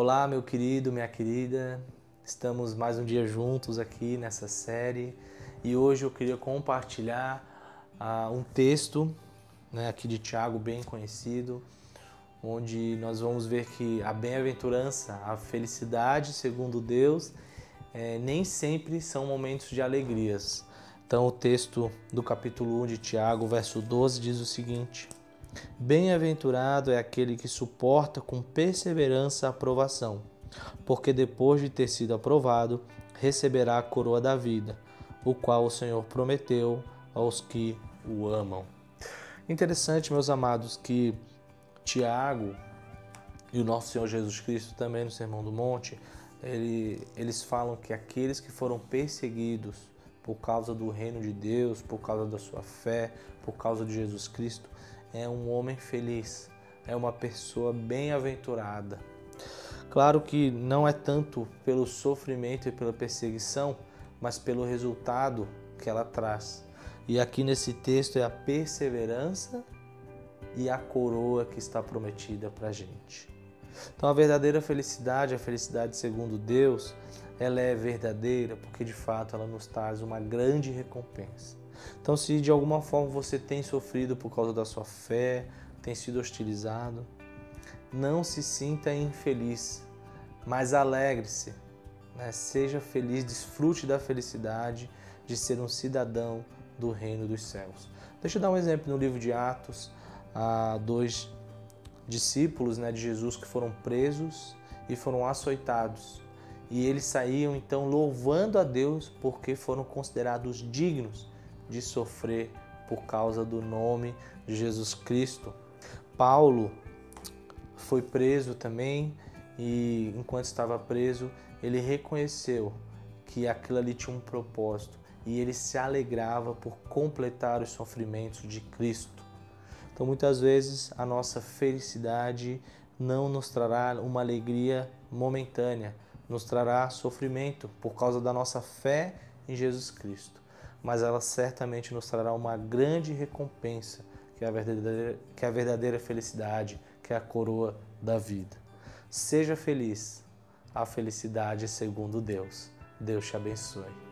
Olá, meu querido, minha querida. Estamos mais um dia juntos aqui nessa série e hoje eu queria compartilhar uh, um texto né, aqui de Tiago, bem conhecido, onde nós vamos ver que a bem-aventurança, a felicidade segundo Deus, é, nem sempre são momentos de alegrias. Então, o texto do capítulo 1 de Tiago, verso 12, diz o seguinte: Bem-aventurado é aquele que suporta com perseverança a aprovação, porque depois de ter sido aprovado, receberá a coroa da vida, o qual o Senhor prometeu aos que o amam. Interessante, meus amados, que Tiago e o nosso Senhor Jesus Cristo também no Sermão do Monte, ele, eles falam que aqueles que foram perseguidos por causa do reino de Deus, por causa da sua fé, por causa de Jesus Cristo, é um homem feliz, é uma pessoa bem-aventurada. Claro que não é tanto pelo sofrimento e pela perseguição, mas pelo resultado que ela traz. E aqui nesse texto é a perseverança e a coroa que está prometida para a gente. Então a verdadeira felicidade, a felicidade segundo Deus, ela é verdadeira porque de fato ela nos traz uma grande recompensa. Então, se de alguma forma você tem sofrido por causa da sua fé, tem sido hostilizado, não se sinta infeliz, mas alegre-se. Né? Seja feliz, desfrute da felicidade de ser um cidadão do reino dos céus. Deixa eu dar um exemplo no livro de Atos, há dois discípulos né, de Jesus que foram presos e foram açoitados. E eles saíam então louvando a Deus porque foram considerados dignos de sofrer por causa do nome de Jesus Cristo. Paulo foi preso também e enquanto estava preso, ele reconheceu que aquilo ali tinha um propósito e ele se alegrava por completar os sofrimentos de Cristo. Então, muitas vezes, a nossa felicidade não nos trará uma alegria momentânea, nos trará sofrimento por causa da nossa fé em Jesus Cristo mas ela certamente nos trará uma grande recompensa, que é a verdadeira, que é a verdadeira felicidade, que é a coroa da vida. Seja feliz, a felicidade segundo Deus. Deus te abençoe.